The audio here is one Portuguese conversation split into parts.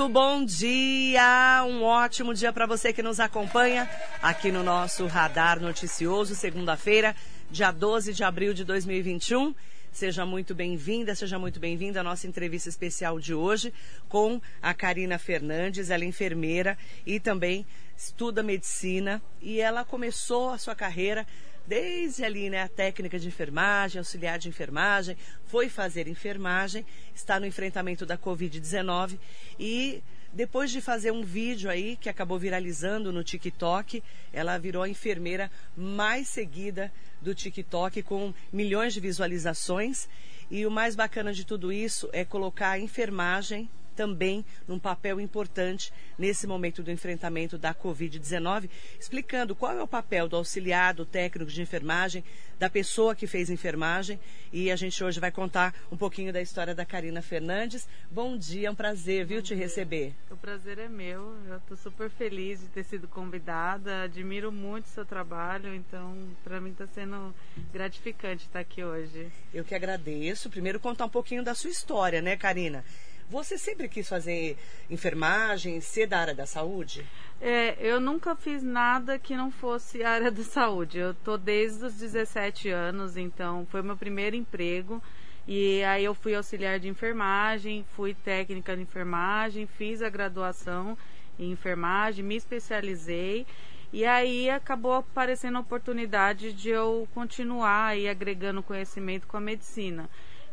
Muito bom dia, um ótimo dia para você que nos acompanha aqui no nosso Radar Noticioso, segunda-feira, dia 12 de abril de 2021. Seja muito bem-vinda, seja muito bem-vinda à nossa entrevista especial de hoje com a Karina Fernandes, ela é enfermeira e também estuda medicina e ela começou a sua carreira desde ali, né, a técnica de enfermagem, auxiliar de enfermagem, foi fazer enfermagem, está no enfrentamento da Covid-19 e depois de fazer um vídeo aí que acabou viralizando no TikTok, ela virou a enfermeira mais seguida do TikTok com milhões de visualizações. E o mais bacana de tudo isso é colocar a enfermagem também num papel importante nesse momento do enfrentamento da Covid-19, explicando qual é o papel do auxiliar, do técnico de enfermagem, da pessoa que fez enfermagem. E a gente hoje vai contar um pouquinho da história da Karina Fernandes. Bom dia, é um prazer, viu, te receber. O prazer é meu. Eu estou super feliz de ter sido convidada. Admiro muito o seu trabalho, então para mim está sendo gratificante estar aqui hoje. Eu que agradeço. Primeiro contar um pouquinho da sua história, né, Karina? Você sempre quis fazer enfermagem, ser da área da saúde? É, eu nunca fiz nada que não fosse área da saúde. Eu tô desde os 17 anos, então foi meu primeiro emprego. E aí eu fui auxiliar de enfermagem, fui técnica de enfermagem, fiz a graduação em enfermagem, me especializei. E aí acabou aparecendo a oportunidade de eu continuar aí agregando conhecimento com a medicina.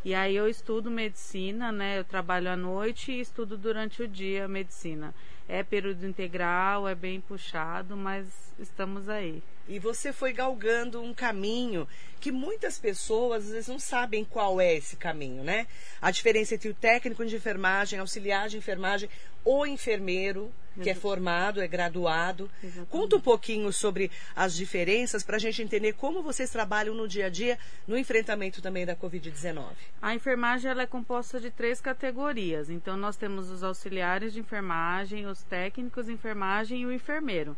E aí eu estudo medicina, né? Eu trabalho à noite e estudo durante o dia medicina. É período integral, é bem puxado, mas estamos aí. E você foi galgando um caminho que muitas pessoas às vezes não sabem qual é esse caminho, né? A diferença entre o técnico de enfermagem, auxiliar de enfermagem, o enfermeiro, que é formado, é graduado. Exatamente. Conta um pouquinho sobre as diferenças para a gente entender como vocês trabalham no dia a dia no enfrentamento também da Covid-19. A enfermagem ela é composta de três categorias. Então, nós temos os auxiliares de enfermagem, os técnicos de enfermagem e o enfermeiro.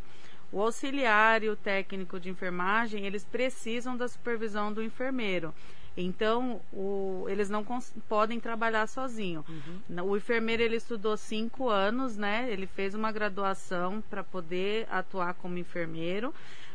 O auxiliar e o técnico de enfermagem, eles precisam da supervisão do enfermeiro. Então, o, eles não podem trabalhar sozinho. Uhum. O enfermeiro, ele estudou cinco anos, né? Ele fez uma graduação para poder atuar como enfermeiro.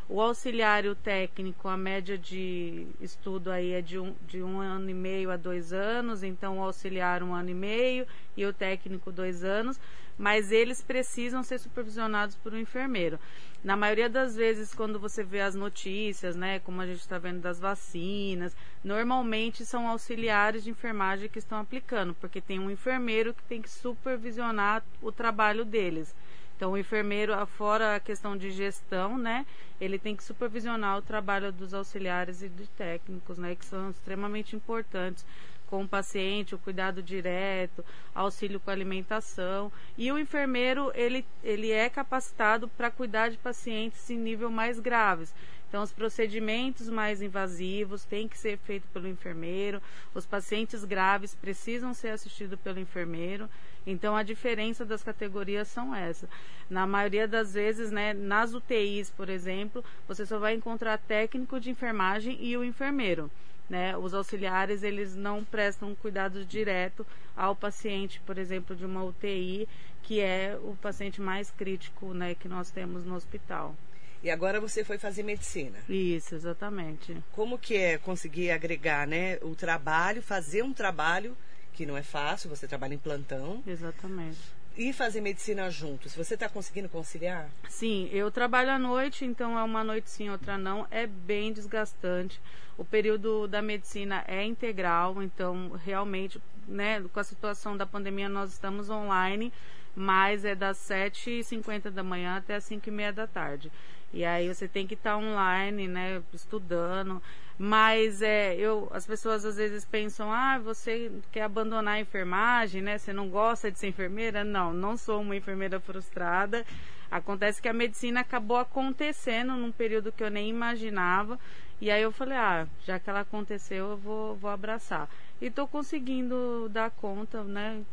O auxiliar e o técnico, a média de estudo aí é de um, de um ano e meio a dois anos, então o auxiliar um ano e meio e o técnico dois anos, mas eles precisam ser supervisionados por um enfermeiro. Na maioria das vezes, quando você vê as notícias, né, como a gente está vendo das vacinas, normalmente são auxiliares de enfermagem que estão aplicando, porque tem um enfermeiro que tem que supervisionar o trabalho deles. Então, o enfermeiro, fora a questão de gestão, né, ele tem que supervisionar o trabalho dos auxiliares e de técnicos, né, que são extremamente importantes com o paciente, o cuidado direto, auxílio com alimentação. E o enfermeiro, ele, ele é capacitado para cuidar de pacientes em nível mais graves. Então, os procedimentos mais invasivos têm que ser feitos pelo enfermeiro, os pacientes graves precisam ser assistidos pelo enfermeiro. Então, a diferença das categorias são essa. Na maioria das vezes, né, nas UTIs, por exemplo, você só vai encontrar técnico de enfermagem e o enfermeiro. Né? Os auxiliares eles não prestam cuidado direto ao paciente, por exemplo, de uma UTI, que é o paciente mais crítico né, que nós temos no hospital. E agora você foi fazer medicina. Isso, exatamente. Como que é conseguir agregar, né, o trabalho, fazer um trabalho que não é fácil, você trabalha em plantão. Exatamente e fazer medicina juntos. Você está conseguindo conciliar? Sim, eu trabalho à noite, então é uma noite sim, outra não. É bem desgastante. O período da medicina é integral, então realmente, né, com a situação da pandemia, nós estamos online, mas é das 7h50 da manhã até as 5h30 da tarde. E aí você tem que estar tá online, né, estudando. Mas é, eu, as pessoas às vezes pensam, ah, você quer abandonar a enfermagem, né? Você não gosta de ser enfermeira? Não, não sou uma enfermeira frustrada. Acontece que a medicina acabou acontecendo num período que eu nem imaginava. E aí eu falei, ah, já que ela aconteceu, eu vou, vou abraçar. E estou conseguindo dar conta, né?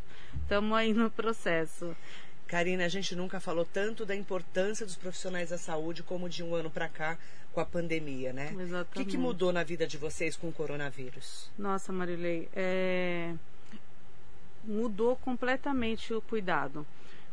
Estamos aí no processo. Karina, a gente nunca falou tanto da importância dos profissionais da saúde como de um ano para cá com a pandemia, né? Exatamente. O que, que, mudou na vida de vocês com o coronavírus? Nossa, Marilei, é... mudou completamente o cuidado.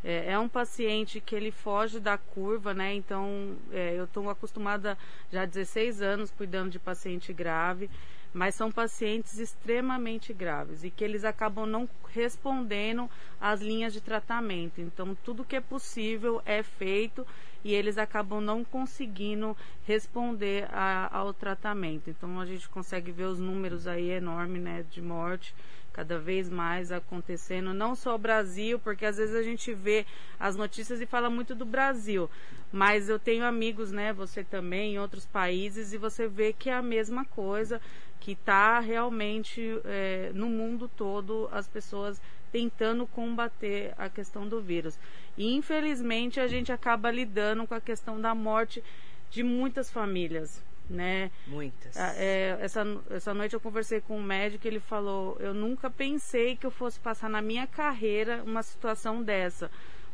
É, é um paciente que ele foge da curva, né? Então, é, eu estou acostumada já há 16 anos cuidando de paciente grave mas são pacientes extremamente graves e que eles acabam não respondendo às linhas de tratamento. Então, tudo que é possível é feito e eles acabam não conseguindo responder a, ao tratamento. Então, a gente consegue ver os números aí enormes né, de morte cada vez mais acontecendo, não só o Brasil, porque às vezes a gente vê as notícias e fala muito do Brasil, mas eu tenho amigos, né, você também, em outros países, e você vê que é a mesma coisa, que está realmente é, no mundo todo as pessoas tentando combater a questão do vírus. E infelizmente a gente acaba lidando com a questão da morte de muitas famílias, né? Muitas. Ah, é, essa, essa noite eu conversei com um médico, ele falou, eu nunca pensei que eu fosse passar na minha carreira uma situação dessa.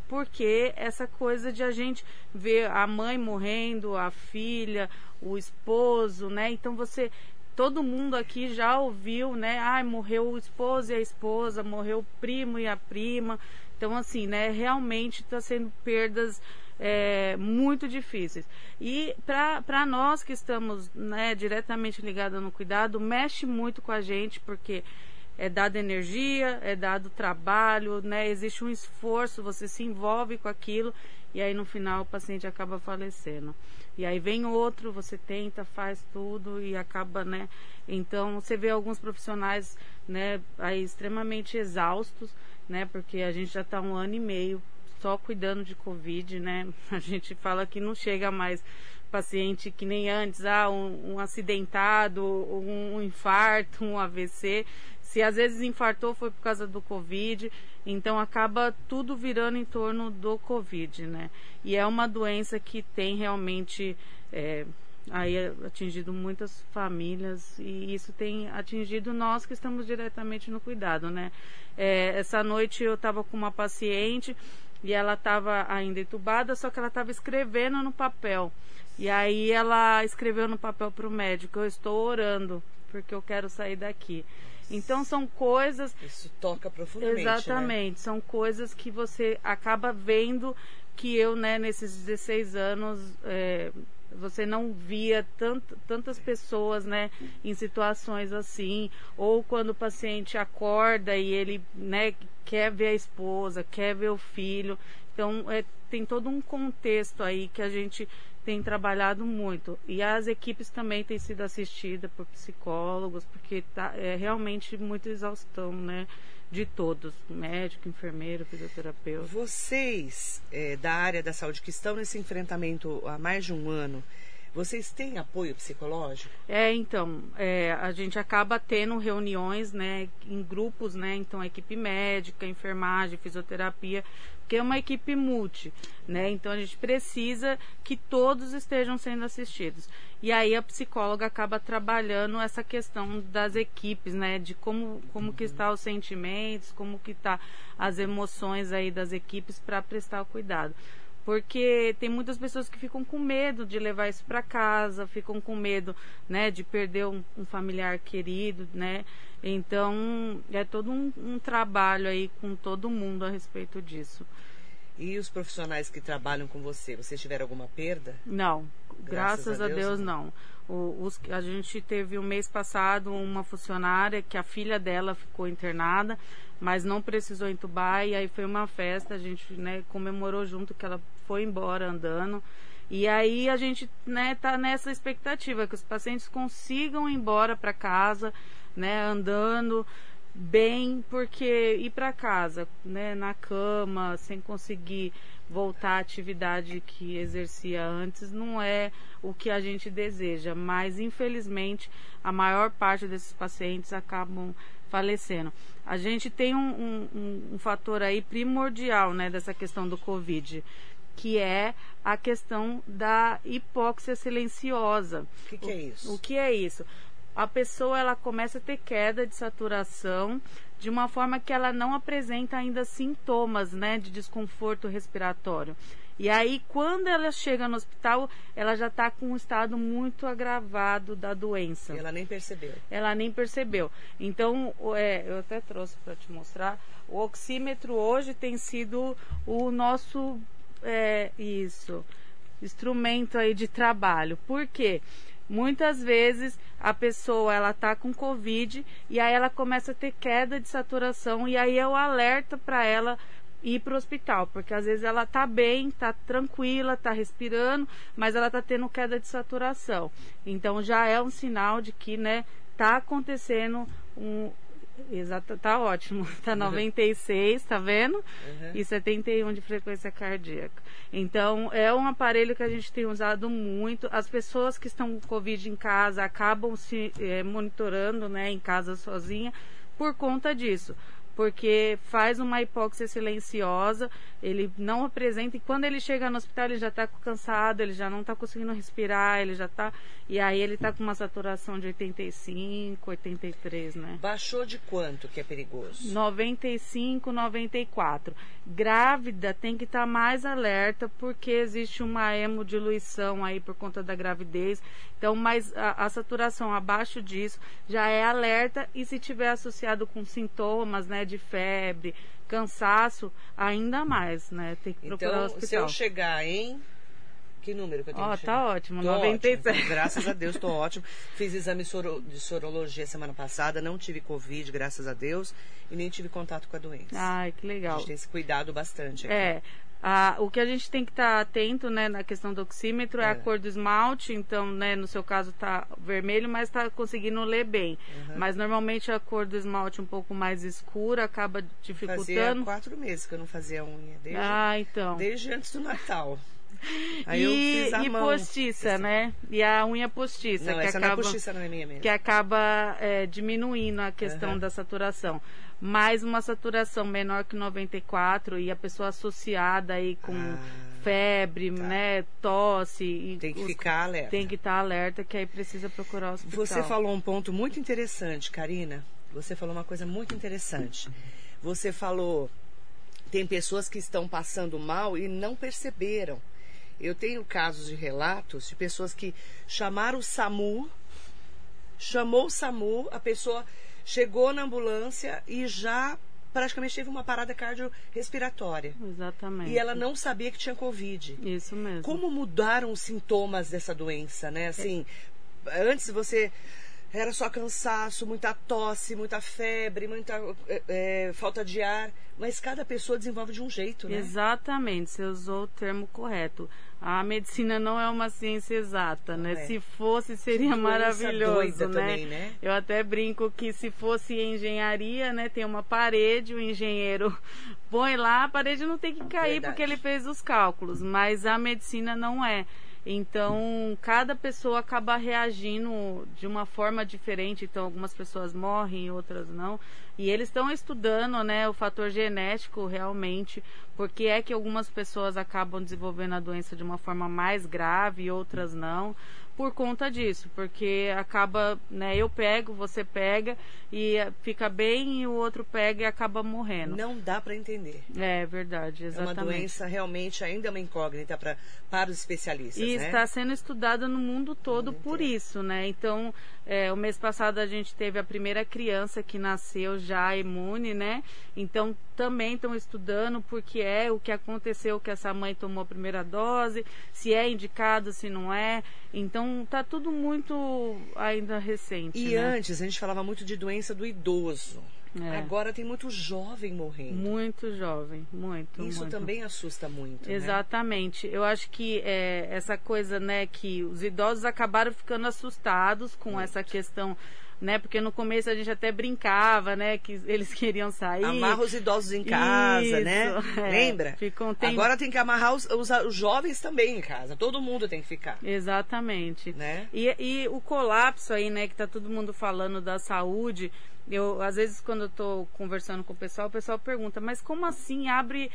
Porque essa coisa de a gente ver a mãe morrendo, a filha, o esposo, né? Então você todo mundo aqui já ouviu, né? Ai, morreu o esposo e a esposa, morreu o primo e a prima. Então, assim, né? Realmente está sendo perdas é, muito difíceis. E para nós que estamos né, diretamente ligados no cuidado, mexe muito com a gente, porque é dado energia, é dado trabalho, né? Existe um esforço, você se envolve com aquilo e aí no final o paciente acaba falecendo. E aí vem outro, você tenta, faz tudo e acaba, né? Então você vê alguns profissionais, né, aí extremamente exaustos, né? Porque a gente já está um ano e meio só cuidando de Covid, né? A gente fala que não chega mais paciente que nem antes, ah, um, um acidentado, um, um infarto, um AVC. Se às vezes infartou foi por causa do Covid, então acaba tudo virando em torno do Covid, né? E é uma doença que tem realmente é, aí atingido muitas famílias e isso tem atingido nós que estamos diretamente no cuidado, né? É, essa noite eu estava com uma paciente e ela estava ainda entubada, só que ela estava escrevendo no papel. E aí ela escreveu no papel para o médico: Eu estou orando porque eu quero sair daqui. Então são coisas. Isso toca profundamente. Né? Exatamente. Né? São coisas que você acaba vendo que eu, né, nesses 16 anos, é, você não via tant, tantas pessoas, né, em situações assim, ou quando o paciente acorda e ele, né, quer ver a esposa, quer ver o filho. Então, é, tem todo um contexto aí que a gente tem trabalhado muito. E as equipes também têm sido assistidas por psicólogos, porque tá, é realmente muita exaustão, né? De todos, médico, enfermeiro, fisioterapeuta. Vocês é, da área da saúde que estão nesse enfrentamento há mais de um ano, vocês têm apoio psicológico? É, então, é, a gente acaba tendo reuniões, né, em grupos, né, então equipe médica, enfermagem, fisioterapia, que é uma equipe multi, né, então a gente precisa que todos estejam sendo assistidos. E aí a psicóloga acaba trabalhando essa questão das equipes, né, de como, como que está os sentimentos, como que está as emoções aí das equipes para prestar o cuidado porque tem muitas pessoas que ficam com medo de levar isso para casa, ficam com medo, né, de perder um, um familiar querido, né? Então é todo um, um, trabalho aí com todo mundo a respeito disso. E os profissionais que trabalham com você, vocês tiveram alguma perda? Não, graças, graças a, Deus, Deus não. O, os, a gente teve o um mês passado uma funcionária que a filha dela ficou internada, mas não precisou entubar e aí foi uma festa, a gente né, comemorou junto que ela foi embora andando. E aí a gente né, tá nessa expectativa que os pacientes consigam ir embora para casa, né, andando bem, porque ir para casa, né, na cama, sem conseguir voltar à atividade que exercia antes, não é o que a gente deseja. Mas infelizmente a maior parte desses pacientes acabam falecendo. A gente tem um, um, um fator aí primordial, né, dessa questão do Covid, que é a questão da hipóxia silenciosa. O que, que é isso? O, o que é isso? A pessoa ela começa a ter queda de saturação de uma forma que ela não apresenta ainda sintomas, né, de desconforto respiratório. E aí, quando ela chega no hospital, ela já está com um estado muito agravado da doença. E ela nem percebeu. Ela nem percebeu. Então, é, eu até trouxe para te mostrar. O oxímetro hoje tem sido o nosso é, isso instrumento aí de trabalho. Por quê? Muitas vezes a pessoa ela tá com covid e aí ela começa a ter queda de saturação e aí o alerta para ela ir para o hospital, porque às vezes ela tá bem, tá tranquila, tá respirando, mas ela tá tendo queda de saturação. Então já é um sinal de que, né, tá acontecendo um, Exato, tá ótimo. Tá 96, tá vendo? Uhum. E 71 de frequência cardíaca. Então, é um aparelho que a gente tem usado muito. As pessoas que estão com Covid em casa acabam se é, monitorando, né, em casa sozinha por conta disso porque faz uma hipóxia silenciosa, ele não apresenta, e quando ele chega no hospital ele já está cansado, ele já não está conseguindo respirar, ele já está. E aí ele está com uma saturação de 85, 83, né? Baixou de quanto que é perigoso? 95, 94. Grávida tem que estar tá mais alerta, porque existe uma hemodiluição aí por conta da gravidez. Então, mas a, a saturação abaixo disso já é alerta, e se tiver associado com sintomas, né? De febre, cansaço, ainda mais, né? Tem que procurar então, o hospital. se eu chegar em que número que eu tenho Ó, oh, tá ótimo, tô 97. Ótimo. Graças a Deus, tô ótimo. Fiz exame soro, de sorologia semana passada, não tive Covid, graças a Deus, e nem tive contato com a doença. Ai, que legal. A gente tem se cuidado bastante aqui. É, ah, o que a gente tem que estar tá atento né, na questão do oxímetro é. é. a cor do esmalte, então, né, no seu caso está vermelho, mas está conseguindo ler bem. Uhum. Mas normalmente a cor do esmalte um pouco mais escura acaba dificultando. Fazia quatro meses que eu não fazia unha, desde, ah, então. desde antes do Natal. Aí e, e postiça, né? E a unha postiça. Não, que acaba, não é postiça, não é minha mesmo. Que acaba é, diminuindo a questão uhum. da saturação mais uma saturação menor que 94 e a pessoa associada aí com ah, febre, tá. né, tosse. tem que os, ficar alerta. Tem que estar tá alerta que aí precisa procurar o hospital. Você falou um ponto muito interessante, Karina. Você falou uma coisa muito interessante. Você falou tem pessoas que estão passando mal e não perceberam. Eu tenho casos de relatos de pessoas que chamaram o SAMU, chamou o SAMU, a pessoa chegou na ambulância e já praticamente teve uma parada cardiorrespiratória. Exatamente. E ela não sabia que tinha Covid. Isso mesmo. Como mudaram os sintomas dessa doença, né? Assim, é. antes você era só cansaço, muita tosse, muita febre, muita é, é, falta de ar. Mas cada pessoa desenvolve de um jeito, né? Exatamente, você usou o termo correto. A medicina não é uma ciência exata, né? É. Se fosse, seria maravilhoso, né? Também, né? Eu até brinco que se fosse engenharia, né? Tem uma parede, o engenheiro põe lá, a parede não tem que cair Verdade. porque ele fez os cálculos, mas a medicina não é. Então, cada pessoa acaba reagindo de uma forma diferente. Então, algumas pessoas morrem, outras não. E eles estão estudando, né, o fator genético realmente, porque é que algumas pessoas acabam desenvolvendo a doença de uma forma mais grave e outras não por conta disso, porque acaba, né, eu pego, você pega e fica bem e o outro pega e acaba morrendo. Não dá para entender. É verdade, exatamente. É uma doença realmente ainda uma incógnita pra, para os especialistas, E né? está sendo estudada no mundo todo Muito por isso, né? Então, é, o mês passado a gente teve a primeira criança que nasceu já imune, né? Então, também estão estudando porque é o que aconteceu que essa mãe tomou a primeira dose, se é indicado, se não é. Então tá tudo muito ainda recente. E né? antes a gente falava muito de doença do idoso. É. Agora tem muito jovem morrendo. Muito jovem, muito. Isso muito. também assusta muito. Né? Exatamente. Né? Eu acho que é, essa coisa, né, que os idosos acabaram ficando assustados com muito. essa questão né? Porque no começo a gente até brincava, né? Que eles queriam sair. Amarra os idosos em casa, né? Isso, né? É, Lembra? Ficam, tem... Agora tem que amarrar os, os, os, jovens também em casa. Todo mundo tem que ficar. Exatamente. Né? E, e o colapso aí, né? Que tá todo mundo falando da saúde. Eu, às vezes, quando eu tô conversando com o pessoal, o pessoal pergunta, mas como assim abre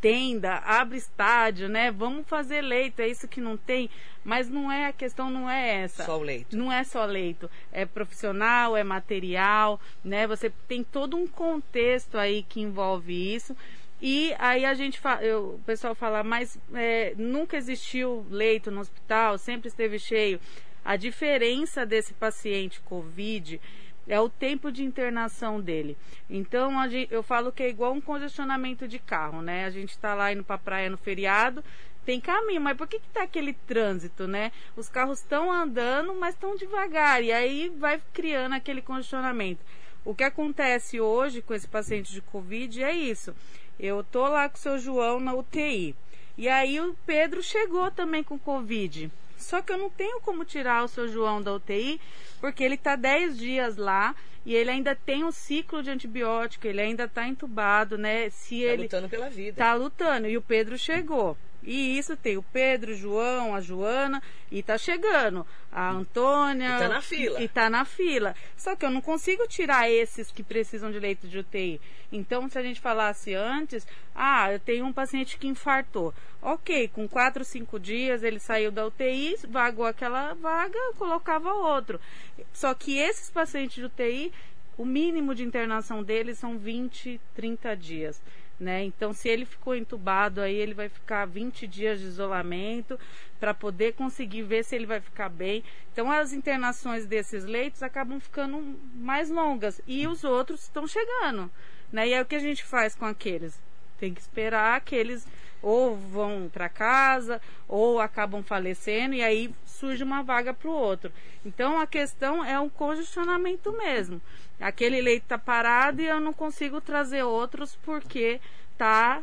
tenda, abre estádio, né? Vamos fazer leito, é isso que não tem. Mas não é a questão, não é essa. Só o leito. Não é só leito. É profissional, é material, né? Você tem todo um contexto aí que envolve isso. E aí a gente fala, eu, o pessoal fala, mas é, nunca existiu leito no hospital, sempre esteve cheio. A diferença desse paciente COVID é o tempo de internação dele. Então gente, eu falo que é igual um congestionamento de carro, né? A gente está lá indo para praia no feriado, tem caminho, mas por que que tá aquele trânsito, né? Os carros estão andando, mas estão devagar e aí vai criando aquele congestionamento. O que acontece hoje com esse paciente de Covid é isso. Eu tô lá com o seu João na UTI. E aí o Pedro chegou também com Covid. Só que eu não tenho como tirar o seu João da UTI, porque ele está 10 dias lá e ele ainda tem um ciclo de antibiótico, ele ainda está entubado, né? Se tá ele lutando pela vida. Tá lutando. E o Pedro chegou. E isso tem o Pedro, o João, a Joana e tá chegando a Antônia. E tá na fila. E tá na fila. Só que eu não consigo tirar esses que precisam de leito de UTI. Então, se a gente falasse antes, ah, eu tenho um paciente que infartou. Ok, com 4, 5 dias ele saiu da UTI, vagou aquela vaga, colocava outro. Só que esses pacientes de UTI, o mínimo de internação deles são 20, 30 dias né? Então, se ele ficou entubado, aí ele vai ficar 20 dias de isolamento para poder conseguir ver se ele vai ficar bem. Então, as internações desses leitos acabam ficando mais longas e os outros estão chegando, né? E é o que a gente faz com aqueles. Tem que esperar que eles ou vão para casa ou acabam falecendo e aí surge uma vaga para o outro. Então a questão é um congestionamento mesmo. Aquele leito está parado e eu não consigo trazer outros porque tá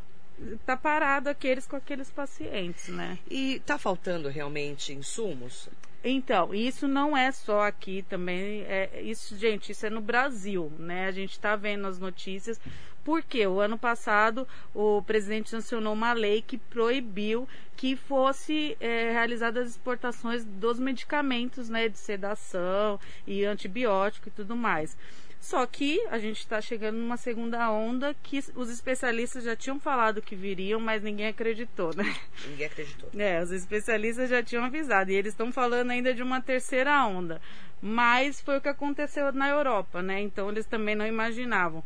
tá parado aqueles com aqueles pacientes, né? E tá faltando realmente insumos? Então, isso não é só aqui também, é, isso, gente, isso é no Brasil, né? A gente está vendo as notícias, porque o ano passado o presidente sancionou uma lei que proibiu que fosse é, realizadas as exportações dos medicamentos, né, de sedação e antibiótico e tudo mais. Só que a gente está chegando numa segunda onda que os especialistas já tinham falado que viriam, mas ninguém acreditou, né? Ninguém acreditou. É, os especialistas já tinham avisado. E eles estão falando ainda de uma terceira onda. Mas foi o que aconteceu na Europa, né? Então eles também não imaginavam.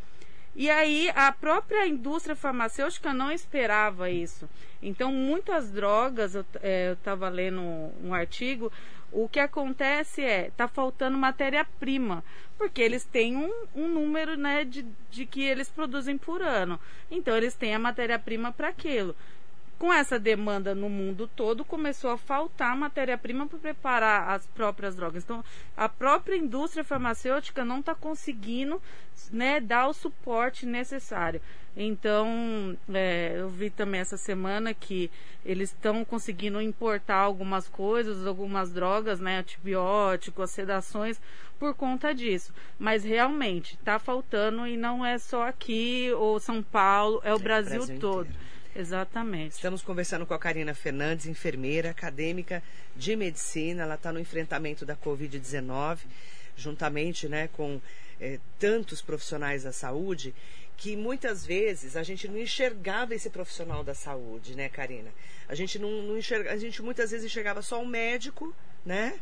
E aí a própria indústria farmacêutica não esperava isso. Então muitas drogas, eu é, estava lendo um artigo, o que acontece é, está faltando matéria-prima, porque eles têm um, um número né, de, de que eles produzem por ano. Então, eles têm a matéria-prima para aquilo com essa demanda no mundo todo, começou a faltar matéria-prima para preparar as próprias drogas. Então, a própria indústria farmacêutica não está conseguindo né, dar o suporte necessário. Então, é, eu vi também essa semana que eles estão conseguindo importar algumas coisas, algumas drogas, né, antibióticos, sedações, por conta disso. Mas realmente está faltando e não é só aqui ou São Paulo, é o é, Brasil, Brasil todo. Inteiro. Exatamente. Estamos conversando com a Karina Fernandes, enfermeira acadêmica de medicina. Ela está no enfrentamento da Covid-19, juntamente né, com é, tantos profissionais da saúde, que muitas vezes a gente não enxergava esse profissional da saúde, né, Karina? A gente não, não enxerga, a gente muitas vezes enxergava só um médico, né?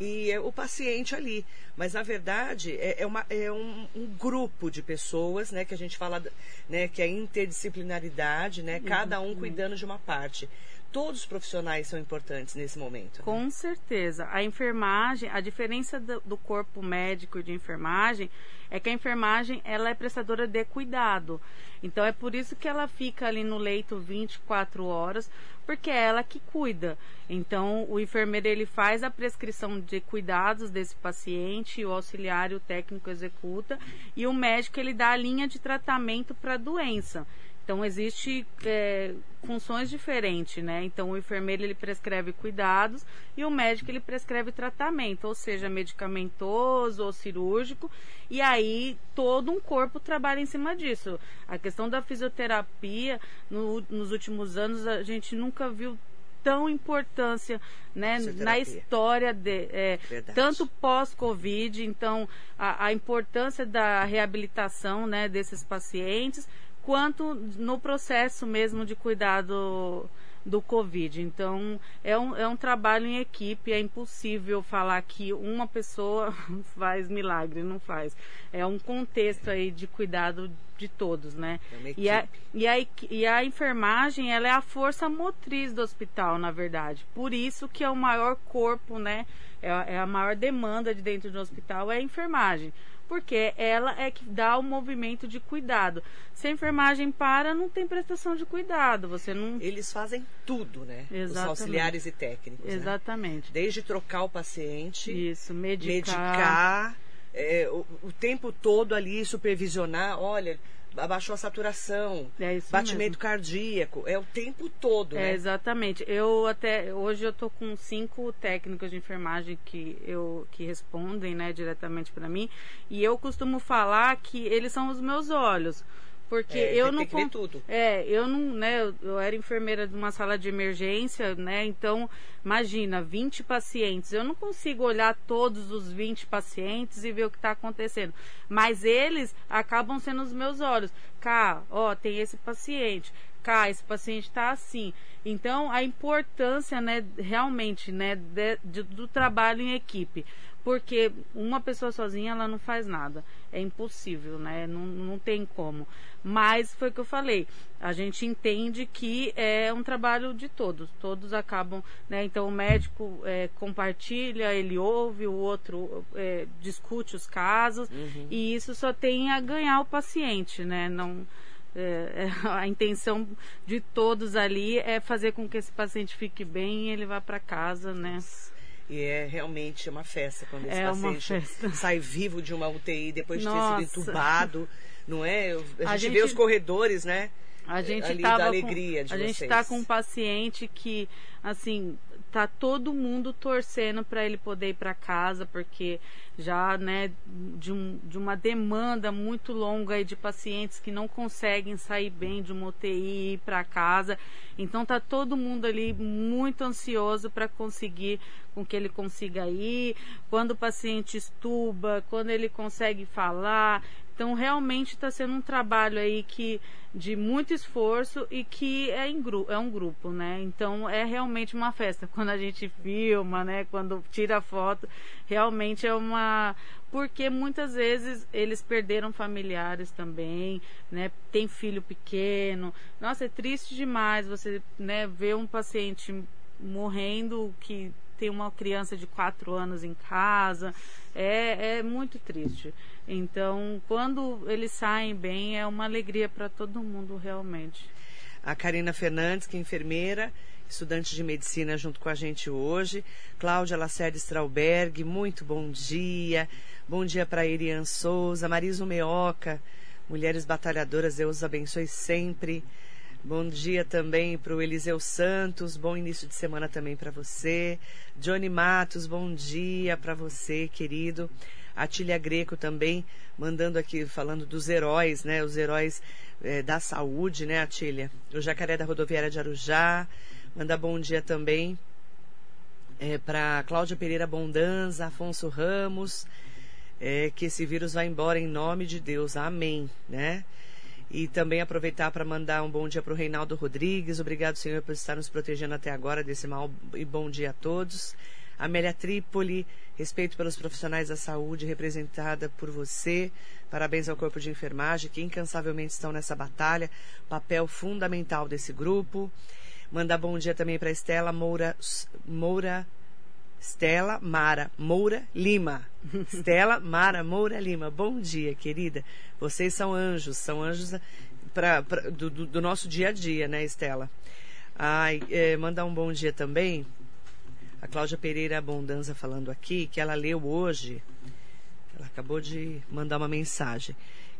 E é o paciente ali. Mas na verdade é, é, uma, é um, um, grupo de pessoas, né, que a gente fala, né, que é interdisciplinaridade, né, cada um cuidando de uma parte todos os profissionais são importantes nesse momento. Né? Com certeza. A enfermagem, a diferença do, do, corpo médico e de enfermagem é que a enfermagem ela é prestadora de cuidado. Então é por isso que ela fica ali no leito 24 horas, porque é ela que cuida. Então o enfermeiro ele faz a prescrição de cuidados desse paciente, o auxiliar, o técnico executa e o médico ele dá a linha de tratamento para a doença. Então existe é, funções diferentes, né? Então o enfermeiro ele prescreve cuidados e o médico ele prescreve tratamento, ou seja, medicamentoso ou cirúrgico, e aí todo um corpo trabalha em cima disso. A questão da fisioterapia no, nos últimos anos a gente nunca viu tão importância né, na história de é, tanto pós-Covid, então a, a, importância da reabilitação né, desses pacientes quanto no processo mesmo de cuidado do Covid. Então, é um, é um trabalho em equipe, é impossível falar que uma pessoa faz milagre, não faz. É um contexto aí de cuidado de todos, né? É e, a, e, a, e a enfermagem, ela é a força motriz do hospital, na verdade. Por isso que é o maior corpo, né? É, é a maior demanda de dentro do hospital é a enfermagem porque ela é que dá o movimento de cuidado. Se a enfermagem para, não tem prestação de cuidado. Você não. Eles fazem tudo, né? Exatamente. Os auxiliares e técnicos. né? Exatamente. Desde trocar o paciente, Isso, medicar. medicar, é, o, o tempo todo ali supervisionar. Olha, abaixou a saturação, É batimento mesmo. cardíaco. É o tempo todo, É, né? exatamente. Eu até hoje eu tô com cinco técnicos de enfermagem que eu que respondem, né, diretamente para mim, e eu costumo falar que eles são os meus olhos. Porque É, eu tem não que con- tudo. É, eu não, né, eu, eu era enfermeira de uma sala de emergência, né? Então, imagina, 20 pacientes. Eu não consigo olhar todos os 20 pacientes e ver o que está acontecendo. Mas eles acabam sendo os meus olhos. Cá, ó, tem esse paciente. Cá, esse paciente está assim. Então, a importância, né, realmente, né, de- de- do trabalho em equipe. Porque uma pessoa sozinha, ela não faz nada. É impossível, né? Não, não tem como. Mas foi o que eu falei. A gente entende que é um trabalho de todos. Todos acabam, né? Então o médico é, compartilha, ele ouve, o outro é, discute os casos. E isso só tem a ganhar o paciente, né? Não, é, é, a intenção de todos ali é fazer com que esse paciente fique bem e ele vá para casa, né? E é realmente uma festa quando esse É paciente sai vivo de uma UTI depois de ter sido entubado, não é? A, A gente, gente- vê os corredores, né? A gente ali tava da com- alegria de A gente vocês. tá com um paciente que, assim, tá todo mundo torcendo para ele poder ir para casa, porque já, né, de, um, de uma demanda muito longa aí de pacientes que não conseguem sair bem de uma UTI e ir para casa. Então tá todo mundo ali muito ansioso para conseguir com que ele consiga ir, quando o paciente estuba, quando ele consegue falar. Então realmente está sendo um trabalho aí que de muito esforço e que é em gru é um grupo, né? Então é realmente uma festa. Quando a gente filma, né? Quando tira foto, realmente é uma porque muitas vezes eles perderam familiares também, né? Tem filho pequeno. Nossa, é triste demais você, né, ver um paciente morrendo que tem uma criança de quatro anos em casa. É, é muito triste. Então, quando eles saem bem, é uma alegria para todo mundo, realmente. A Karina Fernandes, que é enfermeira, estudante de medicina junto com a gente hoje. Cláudia Lacerda Strauberg, muito bom dia. Bom dia para Irian Souza, Marisa Meoca, Mulheres Batalhadoras, Deus abençoe sempre. Bom dia também para o Eliseu Santos, bom início de semana também para você. Johnny Matos, bom dia para você, querido. A Tília Greco também, mandando aqui, falando dos heróis, né? Os heróis eh, da saúde, né, Atília? O Jacaré da Rodoviária de Arujá. Manda bom dia também para Cláudia Pereira Bondanza, Afonso Ramos. eh, que esse vírus vá embora em nome de Deus. Amém, né? E também aproveitar para mandar um bom dia para o Reinaldo Rodrigues. Obrigado, Senhor, por estar nos protegendo até agora desse mal e bom dia a todos. Amélia Trípoli, respeito pelos profissionais da saúde, representada por você. Parabéns ao corpo de enfermagem, que incansavelmente estão nessa batalha. Papel fundamental desse grupo. Mandar bom dia também para Estela Moura, Moura Estela Mara Moura Lima. Estela Mara Moura Lima. Bom dia, querida. Vocês são anjos, são anjos pra, pra- do, do- nosso dia a dia, né, Estela? Ai, é, mandar um bom dia também. A Cláudia Pereira Abundanza falando aqui, que ela leu hoje. Ela acabou de mandar uma mensagem.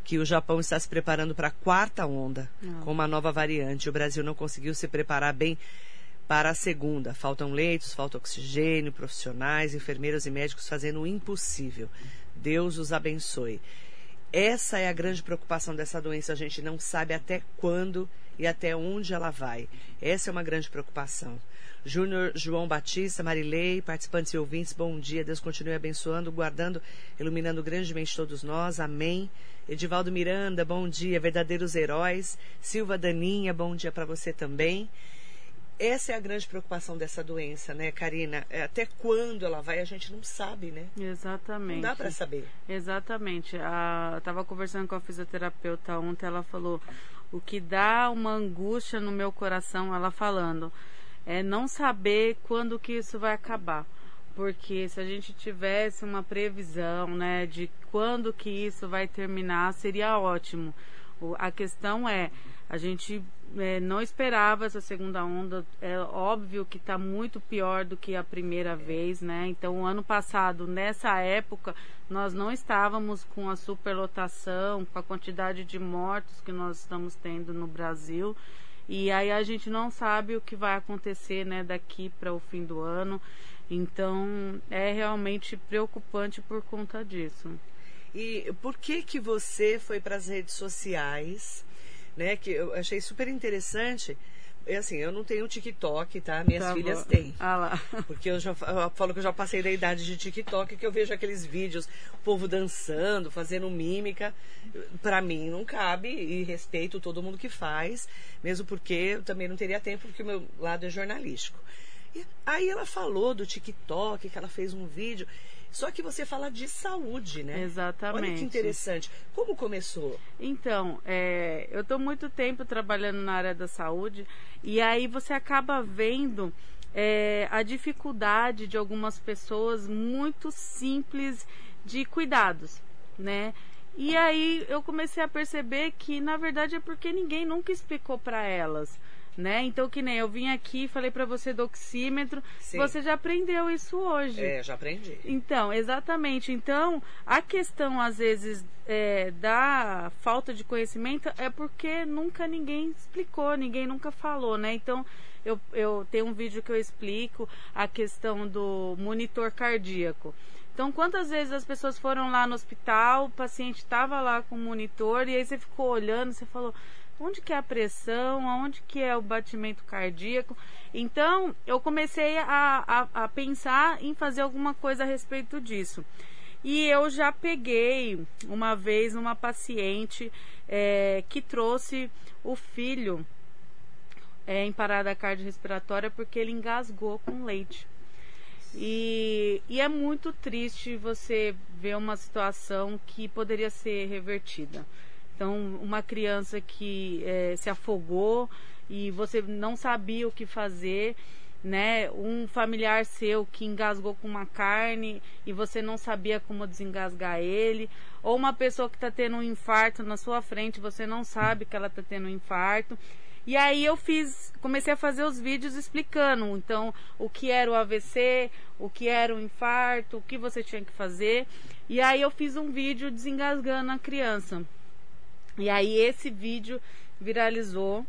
Que o Japão está se preparando para a quarta onda, Não. com uma nova variante. O Brasil não conseguiu se preparar bem para a segunda. Faltam leitos, falta oxigênio, profissionais, enfermeiros e médicos fazendo o impossível. Deus os abençoe. Essa é a grande preocupação dessa doença. A gente não sabe até quando e até onde ela vai. Essa é uma grande preocupação. Júnior João Batista, Marilei, participantes e ouvintes, bom dia. Deus continue abençoando, guardando, iluminando grandemente todos nós. Amém. Edivaldo Miranda, bom dia. Verdadeiros heróis. Silva Daninha, bom dia para você também. Essa é a grande preocupação dessa doença, né, Karina? É, até quando ela vai, a gente não sabe, né? Exatamente. Não dá para saber. Exatamente. A, eu tava conversando com a fisioterapeuta ontem, ela falou o que dá uma angústia no meu coração, ela falando, é não saber quando que isso vai acabar. Porque se a gente tivesse uma previsão, né, de quando que isso vai terminar, seria ótimo. O, a questão é, a gente é, não esperava essa segunda onda. É óbvio que está muito pior do que a primeira vez, né? Então, o ano passado, nessa época, nós não estávamos com a superlotação, com a quantidade de mortos que nós estamos tendo no Brasil. E aí a gente não sabe o que vai acontecer, né, daqui para o fim do ano. Então, é realmente preocupante por conta disso. E por que que você foi para as redes sociais? Né? Que eu achei super interessante. É assim, eu não tenho TikTok, tá? Minhas Tá filhas bom. têm. Ah lá. Porque eu já eu falo que eu já passei da idade de TikTok, que eu vejo aqueles vídeos, o povo dançando, fazendo mímica. Pra mim não cabe e respeito todo mundo que faz, mesmo porque eu também não teria tempo, porque o meu lado é jornalístico. E aí ela falou do TikTok, que ela fez um vídeo. Só que você fala de saúde, né? Exatamente. Olha que interessante. Como começou? Então, é, eu estou muito tempo trabalhando na área da saúde e aí você acaba vendo é, a dificuldade de algumas pessoas muito simples de cuidados, né? E aí eu comecei a perceber que na verdade é porque ninguém nunca explicou para elas. Né? Então, que nem eu vim aqui falei para você do oxímetro, Sim. você já aprendeu isso hoje. É, já aprendi. Então, exatamente. Então, a questão, às vezes, é, da falta de conhecimento é porque nunca ninguém explicou, ninguém nunca falou, né? Então, eu, eu tenho um vídeo que eu explico a questão do monitor cardíaco. Então, quantas vezes as pessoas foram lá no hospital, o paciente estava lá com o monitor, e aí você ficou olhando, você falou, onde que é a pressão, aonde que é o batimento cardíaco. Então, eu comecei a, a, a pensar em fazer alguma coisa a respeito disso. E eu já peguei uma vez uma paciente é, que trouxe o filho é, em parada cardiorrespiratória porque ele engasgou com leite. E, e é muito triste você ver uma situação que poderia ser revertida. Então, uma criança que é, se afogou e você não sabia o que fazer, né? Um familiar seu que engasgou com uma carne e você não sabia como desengasgar ele, ou uma pessoa que está tendo um infarto na sua frente, você não sabe que ela está tendo um infarto. E aí eu fiz, comecei a fazer os vídeos explicando, então, o que era o AVC, o que era o infarto, o que você tinha que fazer. E aí eu fiz um vídeo desengasgando a criança. E aí esse vídeo viralizou,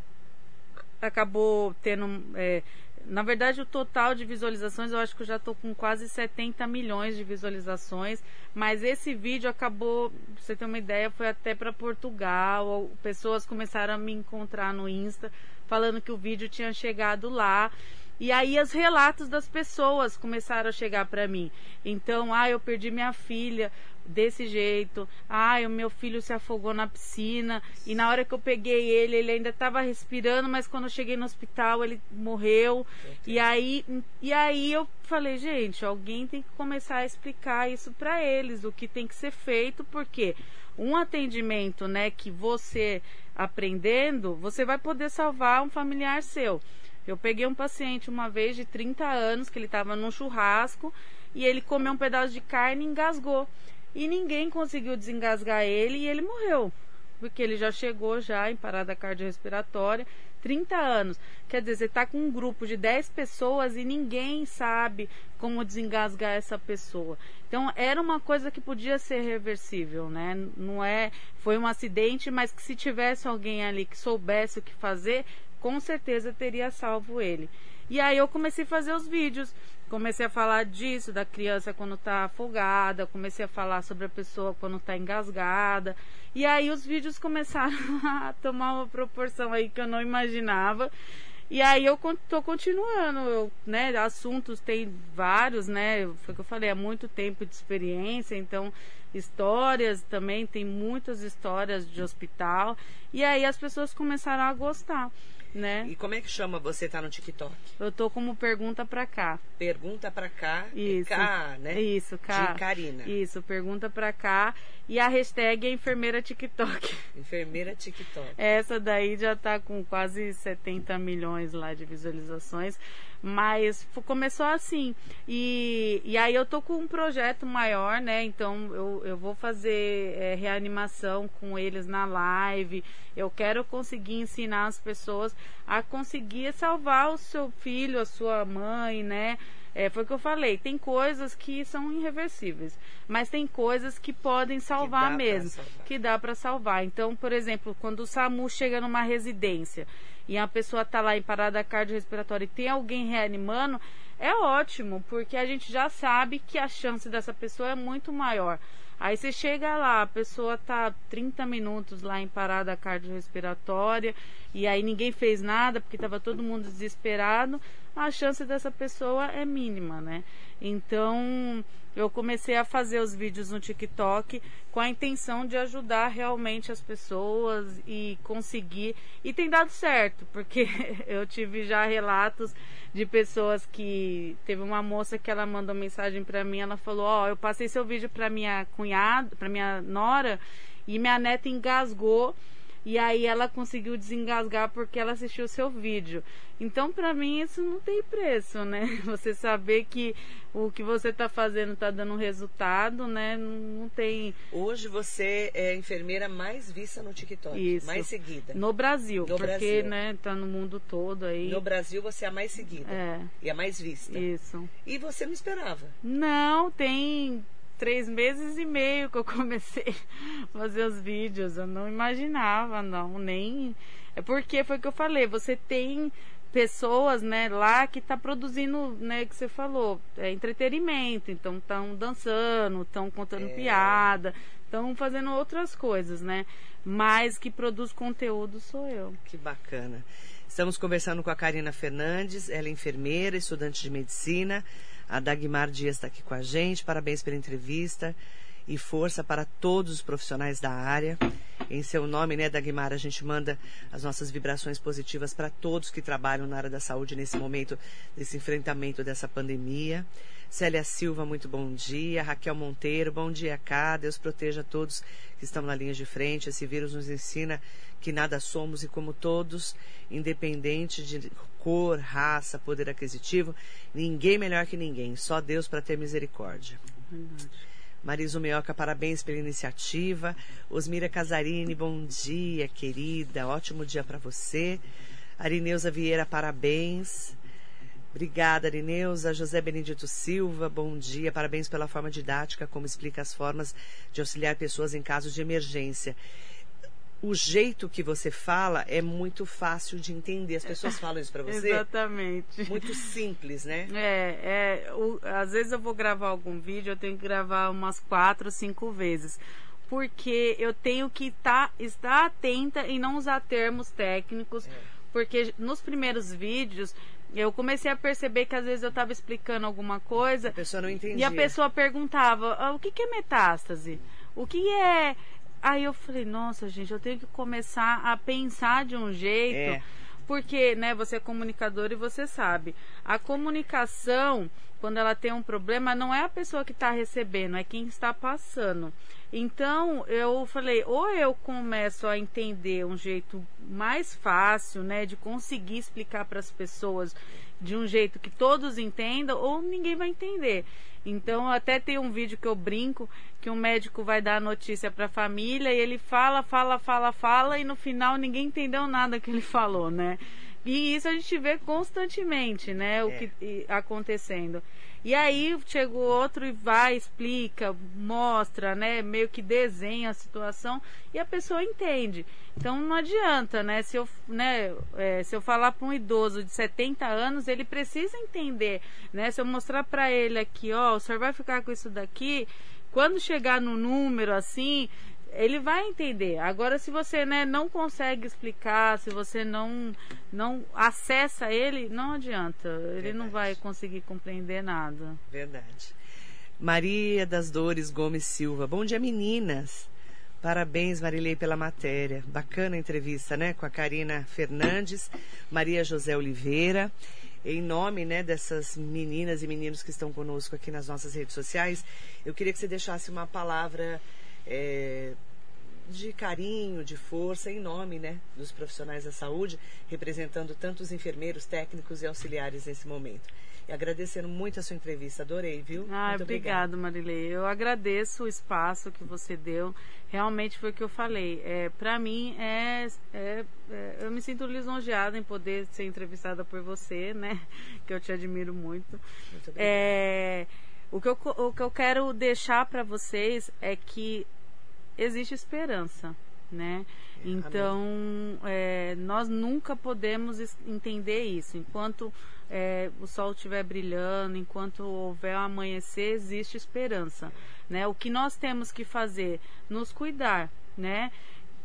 acabou tendo. É, na verdade, o total de visualizações, eu acho que eu já estou com quase 70 milhões de visualizações. Mas esse vídeo acabou, pra você ter uma ideia, foi até para Portugal. Pessoas começaram a me encontrar no Insta, falando que o vídeo tinha chegado lá. E aí os relatos das pessoas começaram a chegar para mim. Então, ah, eu perdi minha filha desse jeito. Ah, o meu filho se afogou na piscina e na hora que eu peguei ele, ele ainda estava respirando, mas quando eu cheguei no hospital, ele morreu. E aí, e aí eu falei, gente, alguém tem que começar a explicar isso para eles, o que tem que ser feito, porque um atendimento, né, que você aprendendo, você vai poder salvar um familiar seu. Eu peguei um paciente uma vez de 30 anos, que ele estava num churrasco e ele comeu um pedaço de carne e engasgou. E ninguém conseguiu desengasgar ele e ele morreu. Porque ele já chegou já em parada cardiorrespiratória, 30 anos. Quer dizer, você está com um grupo de 10 pessoas e ninguém sabe como desengasgar essa pessoa. Então, era uma coisa que podia ser reversível, né? Não é, foi um acidente, mas que se tivesse alguém ali que soubesse o que fazer, com certeza teria salvo ele. E aí eu comecei a fazer os vídeos, comecei a falar disso, da criança quando está afogada, comecei a falar sobre a pessoa quando está engasgada. E aí os vídeos começaram a tomar uma proporção aí que eu não imaginava. E aí eu tô continuando, eu, né? Assuntos tem vários, né? Foi o que eu falei, há muito tempo de experiência, então histórias também, tem muitas histórias de hospital. E aí as pessoas começaram a gostar. Né? E como é que chama você tá no TikTok? Eu tô como pergunta pra cá. Pergunta pra cá. Isso. K, né? Isso, cá. De Karina. Isso, pergunta pra cá. E a hashtag é enfermeira TikTok. Enfermeira TikTok. Essa daí já tá com quase 70 milhões lá de visualizações. Mas começou assim. E, e aí eu tô com um projeto maior, né? Então eu, eu vou fazer é, reanimação com eles na live. Eu quero conseguir ensinar as pessoas a conseguir salvar o seu filho, a sua mãe, né? É, foi o que eu falei, tem coisas que são irreversíveis, mas tem coisas que podem salvar que mesmo, salvar. que dá para salvar. Então, por exemplo, quando o SAMU chega numa residência e a pessoa está lá em parada cardiorrespiratória e tem alguém reanimando, é ótimo, porque a gente já sabe que a chance dessa pessoa é muito maior. Aí você chega lá, a pessoa tá 30 minutos lá em parada cardiorrespiratória e aí ninguém fez nada porque estava todo mundo desesperado, a chance dessa pessoa é mínima, né? Então, eu comecei a fazer os vídeos no TikTok com a intenção de ajudar realmente as pessoas e conseguir. E tem dado certo, porque eu tive já relatos de pessoas que teve uma moça que ela mandou mensagem para mim, ela falou: "Ó, oh, eu passei seu vídeo para minha cunhada, para minha nora e minha neta engasgou e aí ela conseguiu desengasgar porque ela assistiu o seu vídeo. Então, para mim, isso não tem preço, né? Você saber que o que você está fazendo está dando resultado, né? Não tem. Hoje você é a enfermeira mais vista no TikTok, Isso. mais seguida. No Brasil, No porque, Brasil. né, tá no mundo todo aí. No Brasil você é a mais seguida É, e a mais vista. isso. E você não esperava. Não, tem três meses e meio que eu comecei a fazer os vídeos. Eu não imaginava, não, nem. É porque foi o que eu falei, você tem pessoas, né, lá que tá produzindo, né, que você falou, é entretenimento, então estão dançando, estão contando É. piada, estão fazendo outras coisas, né? Mas que produz conteúdo sou eu. Que bacana. Estamos conversando com a Karina Fernandes, ela é enfermeira, estudante de medicina. A Dagmar Dias está aqui com a gente. Parabéns pela entrevista e força para todos os profissionais da área. Em seu nome, né, Dagmar, a gente manda as nossas vibrações positivas para todos que trabalham na área da saúde nesse momento desse enfrentamento dessa pandemia. Célia Silva, muito bom dia. Raquel Monteiro, bom dia cá. Deus proteja todos que estão na linha de frente. Esse vírus nos ensina que nada somos e como todos, independente de cor, raça, poder aquisitivo, ninguém melhor que ninguém, só Deus para ter misericórdia. Verdade. Marisa Meoca, parabéns pela iniciativa. Osmira Casarini, bom dia, querida. Ótimo dia para você. Arineuza Vieira, parabéns. Obrigada, Arineuza. José Benedito Silva, bom dia. Parabéns pela forma didática, como explica as formas de auxiliar pessoas em casos de emergência. O jeito que você fala é muito fácil de entender. As pessoas falam isso para você? Exatamente. Muito simples, né? É, é o- às vezes eu vou gravar algum vídeo, eu tenho que gravar umas quatro, cinco vezes. Porque eu tenho que tá, estar atenta e não usar termos técnicos. É. Porque nos primeiros vídeos eu comecei a perceber que às vezes eu estava explicando alguma coisa A pessoa não entendia. e a pessoa perguntava: "Ah, o que, que é metástase? O que é. Aí eu falei: nossa, gente, eu tenho que começar a pensar de um jeito. É. Porque, né, você é comunicador e você sabe. A comunicação, quando ela tem um problema, não é a pessoa que está recebendo, é quem está passando. Então, eu falei, ou eu começo a entender um jeito mais fácil, né, de conseguir explicar para as pessoas de um jeito que todos entendam, ou ninguém vai entender. Então, até tem um vídeo que eu brinco que um médico vai dar a notícia para a família e ele fala, fala, fala, fala e no final ninguém entendeu nada que ele falou, né? E isso a gente vê constantemente, né? O É. que acontecendo. E aí chega o outro e vai, explica, mostra, né? Meio que desenha a situação e a pessoa entende. Então não adianta, né? Se eu, né, é, se eu falar para um idoso de 70 anos, ele precisa entender, né? Se eu mostrar para ele aqui, ó, o senhor vai ficar com isso daqui, quando chegar no número assim, ele vai entender. Agora, se você né, não consegue explicar, se você não, não acessa ele, não adianta. Ele não Verdade. vai conseguir compreender nada. Verdade. Maria das Dores Gomes Silva. Bom dia, meninas. Parabéns, Marilei, pela matéria. Bacana a entrevista, né? Com a Karina Fernandes, Maria José Oliveira. Em nome né, dessas meninas e meninos que estão conosco aqui nas nossas redes sociais, eu queria que você deixasse uma palavra é, de carinho, de força, em nome né, dos profissionais da saúde, representando tanto os enfermeiros, técnicos e auxiliares nesse momento. E agradecendo muito a sua entrevista, adorei, viu? Ah, muito obrigado, Marilei. Eu agradeço o espaço que você deu. Realmente foi o que eu falei. É, Para mim, é, é, é, eu me sinto lisonjeada em poder ser entrevistada por você, né? Que eu te admiro muito. Muito É, o, que eu, o que eu quero deixar para vocês é que existe esperança, né? Então, é, nós nunca podemos entender isso. Enquanto é, o sol estiver brilhando, enquanto houver um amanhecer, existe esperança, né? O que nós temos que fazer? Nos cuidar, né?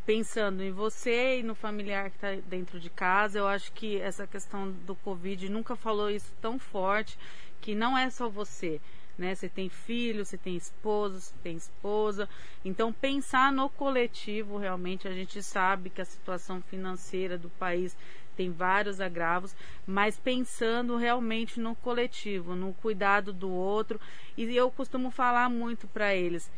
Pensando em você e no familiar que está dentro de casa, eu acho que essa questão do Covid nunca falou isso tão forte, que não é só você, né? Você tem filho, você tem esposo, você tem esposa. Então, pensar no coletivo, realmente, a gente sabe que a situação financeira do país tem vários agravos, mas pensando realmente no coletivo, no cuidado do outro. E eu costumo falar muito para eles: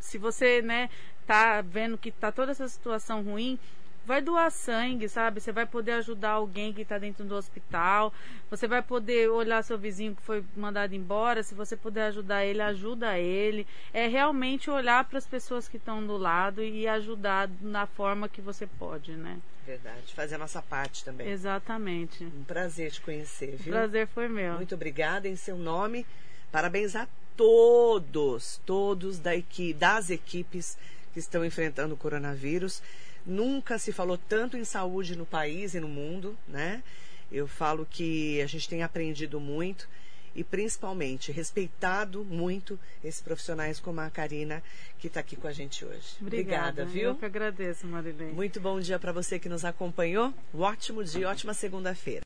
se você, né, tá vendo que tá toda essa situação ruim, vai doar sangue, sabe? Você vai poder ajudar alguém que está dentro do hospital. Você vai poder olhar seu vizinho que foi mandado embora. Se você puder ajudar ele, ajuda ele. É realmente olhar para as pessoas que estão do lado e ajudar na forma que você pode, né? Verdade. Fazer a nossa parte também. Exatamente. Um prazer te conhecer, viu? O prazer foi meu. Muito obrigada em seu nome. Parabéns a todos, todos da equipe, das equipes que estão enfrentando o coronavírus. Nunca se falou tanto em saúde no país e no mundo, né? Eu falo que a gente tem aprendido muito e principalmente respeitado muito esses profissionais como a Karina que está aqui com a gente hoje. Obrigada, Obrigada viu? Eu que agradeço, Marilene. Muito bom dia para você que nos acompanhou. Um ótimo dia, ótima segunda-feira.